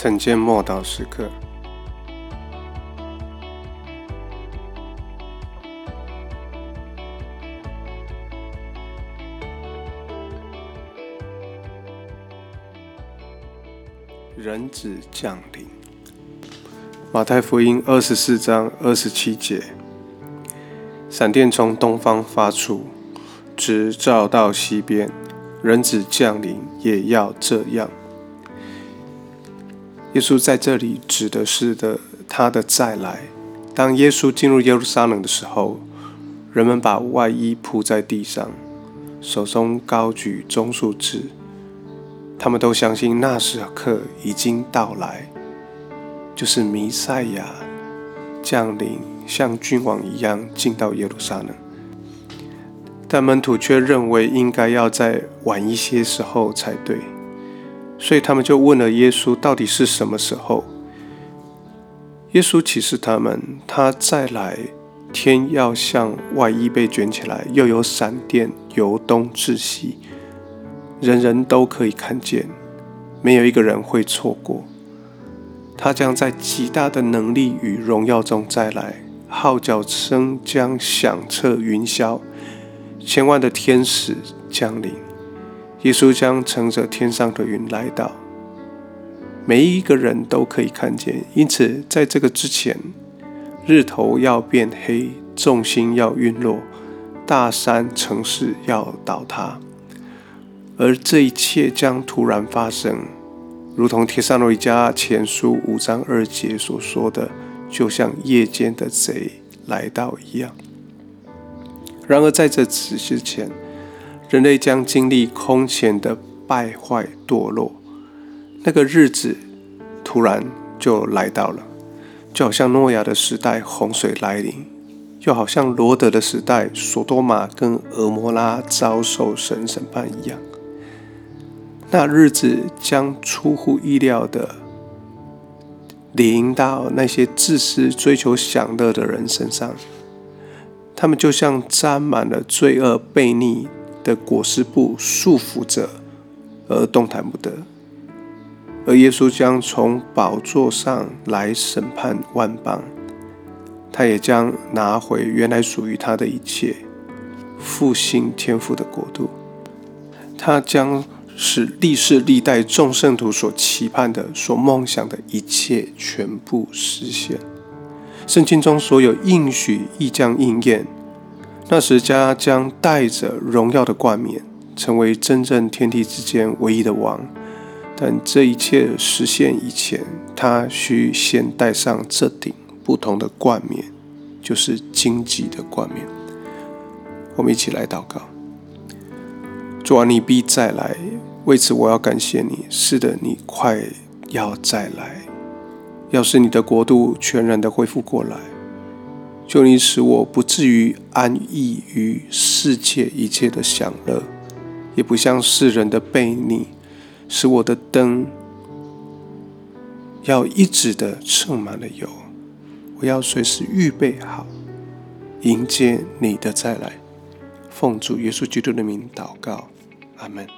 晨间默祷时刻，人子降临。马太福音二十四章二十七节，闪电从东方发出，直照到西边。人子降临也要这样。耶稣在这里指的是的他的再来。当耶稣进入耶路撒冷的时候，人们把外衣铺在地上，手中高举棕树枝，他们都相信那时刻已经到来，就是弥赛亚降临，像君王一样进到耶路撒冷。但门徒却认为应该要再晚一些时候才对。所以他们就问了耶稣：“到底是什么时候？”耶稣启示他们：“他再来，天要像外衣被卷起来，又有闪电由东至西，人人都可以看见，没有一个人会错过。他将在极大的能力与荣耀中再来，号角声将响彻云霄，千万的天使降临。”耶稣将乘着天上的云来到，每一个人都可以看见。因此，在这个之前，日头要变黑，众星要陨落，大山城市要倒塌，而这一切将突然发生，如同《帖撒罗尼迦前书》五章二节所说的，就像夜间的贼来到一样。然而，在这此之前，人类将经历空前的败坏堕落，那个日子突然就来到了，就好像诺亚的时代洪水来临，又好像罗德的时代索多玛跟俄摩拉遭受神审判一样。那日子将出乎意料的临到那些自私追求享乐的人身上，他们就像沾满了罪恶悖逆。的裹尸布束缚着，而动弹不得。而耶稣将从宝座上来审判万邦，他也将拿回原来属于他的一切，复兴天父的国度。他将使历世历代众圣徒所期盼的、所梦想的一切全部实现。圣经中所有应许亦将应验。那时，家将带着荣耀的冠冕，成为真正天地之间唯一的王。但这一切实现以前，他需先戴上这顶不同的冠冕，就是荆棘的冠冕。我们一起来祷告：主啊，你必再来，为此我要感谢你。是的，你快要再来，要是你的国度全然的恢复过来。求你使我不至于安逸于世界一切的享乐，也不像世人的悖逆，使我的灯要一直的盛满了油。我要随时预备好迎接你的再来。奉主耶稣基督的名祷告，阿门。